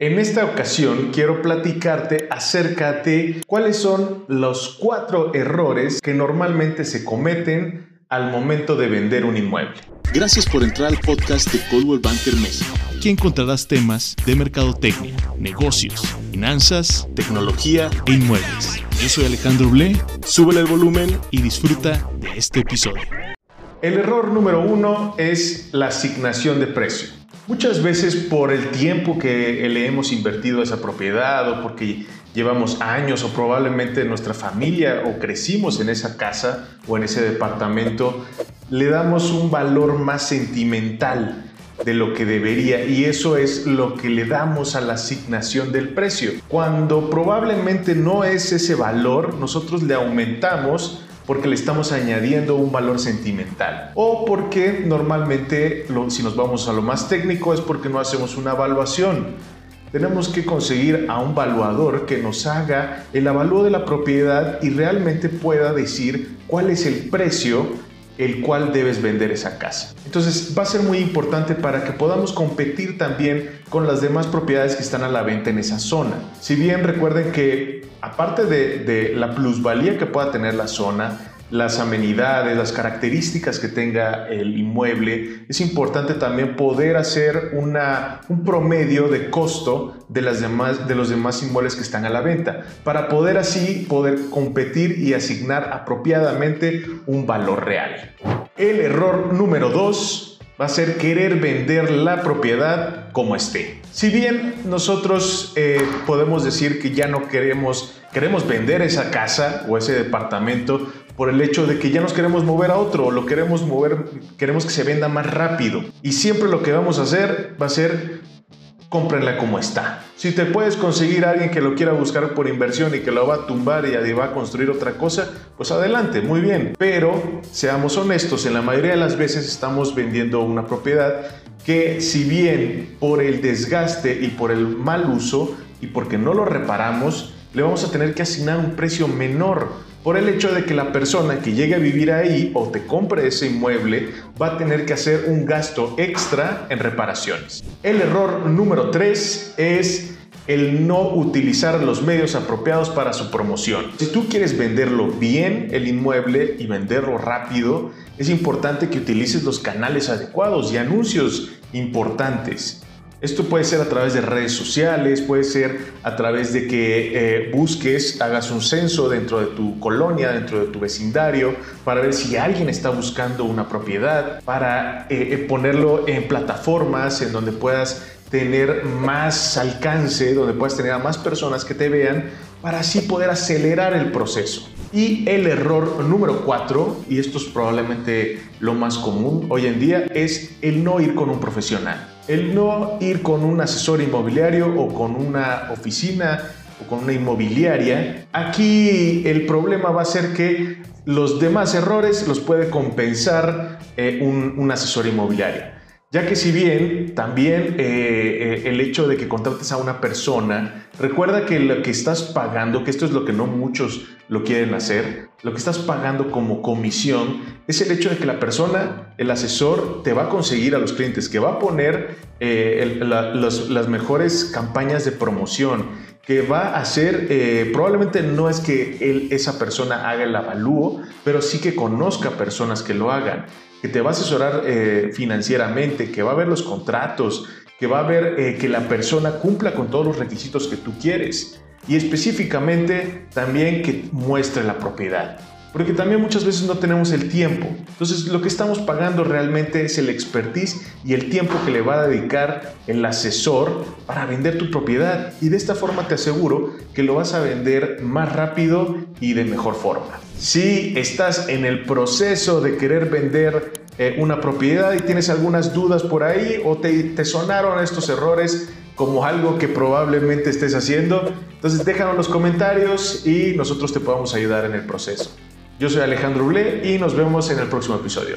En esta ocasión quiero platicarte acerca de cuáles son los cuatro errores que normalmente se cometen al momento de vender un inmueble. Gracias por entrar al podcast de Coldwell Banker México. Aquí encontrarás temas de mercadotecnia, negocios, finanzas, tecnología e inmuebles. Yo soy Alejandro Blé, súbele el volumen y disfruta de este episodio. El error número uno es la asignación de precio. Muchas veces por el tiempo que le hemos invertido a esa propiedad o porque llevamos años o probablemente nuestra familia o crecimos en esa casa o en ese departamento, le damos un valor más sentimental de lo que debería y eso es lo que le damos a la asignación del precio. Cuando probablemente no es ese valor, nosotros le aumentamos porque le estamos añadiendo un valor sentimental o porque normalmente si nos vamos a lo más técnico es porque no hacemos una evaluación. Tenemos que conseguir a un evaluador que nos haga el avalúo de la propiedad y realmente pueda decir cuál es el precio el cual debes vender esa casa. Entonces va a ser muy importante para que podamos competir también con las demás propiedades que están a la venta en esa zona. Si bien recuerden que aparte de, la plusvalía que pueda tener la zona, las amenidades, las características que tenga el inmueble, es importante también poder hacer una, un promedio de costo de, las demás, de los demás inmuebles que están a la venta, para poder así poder competir y asignar apropiadamente un valor real. El error número dos va a ser querer vender la propiedad como esté. Si bien nosotros eh, podemos decir que ya no queremos, queremos vender esa casa o ese departamento por el hecho de que ya nos queremos mover a otro, lo queremos mover, queremos que se venda más rápido. Y siempre lo que vamos a hacer va a ser cómprenla como está. Si te puedes conseguir a alguien que lo quiera buscar por inversión y que lo va a tumbar y va a construir otra cosa, pues adelante, muy bien. Pero seamos honestos, en la mayoría de las veces estamos vendiendo una propiedad que si bien por el desgaste y por el mal uso y porque no lo reparamos, le vamos a tener que asignar un precio menor por el hecho de que la persona que llegue a vivir ahí o te compre ese inmueble va a tener que hacer un gasto extra en reparaciones. El error número 3 es el no utilizar los medios apropiados para su promoción. Si tú quieres venderlo bien el inmueble y venderlo rápido, es importante que utilices los canales adecuados y anuncios importantes. Esto puede ser a través de redes sociales, puede ser a través de que eh, busques, hagas un censo dentro de tu colonia, dentro de tu vecindario, para ver si alguien está buscando una propiedad, para eh, eh, ponerlo en plataformas en donde puedas tener más alcance, donde puedas tener a más personas que te vean, para así poder acelerar el proceso. Y el error número cuatro, y esto es probablemente lo más común hoy en día, es el no ir con un profesional. El no ir con un asesor inmobiliario o con una oficina o con una inmobiliaria. Aquí el problema va a ser que los demás errores los puede compensar eh, un, un asesor inmobiliario. Ya que si bien también eh, eh, el hecho de que contrates a una persona, recuerda que lo que estás pagando, que esto es lo que no muchos lo quieren hacer, lo que estás pagando como comisión es el hecho de que la persona, el asesor, te va a conseguir a los clientes, que va a poner eh, las mejores campañas de promoción, que va a hacer, probablemente no es que él, esa persona haga el avalúo, pero sí que conozca personas que lo hagan que te va a asesorar eh, financieramente, que va a ver los contratos, que va a ver eh, que la persona cumpla con todos los requisitos que tú quieres. Y específicamente también que muestre la propiedad porque también muchas veces no tenemos el tiempo. Entonces lo que estamos pagando realmente es el expertise y el tiempo que le va a dedicar el asesor para vender tu propiedad. Y de esta forma te aseguro que lo vas a vender más rápido y de mejor forma. Si estás en el proceso de querer vender eh, una propiedad y tienes algunas dudas por ahí o te, te sonaron estos errores, como algo que probablemente estés haciendo. Entonces déjanos los comentarios y nosotros te podamos ayudar en el proceso. Yo soy Alejandro Blé y nos vemos en el próximo episodio.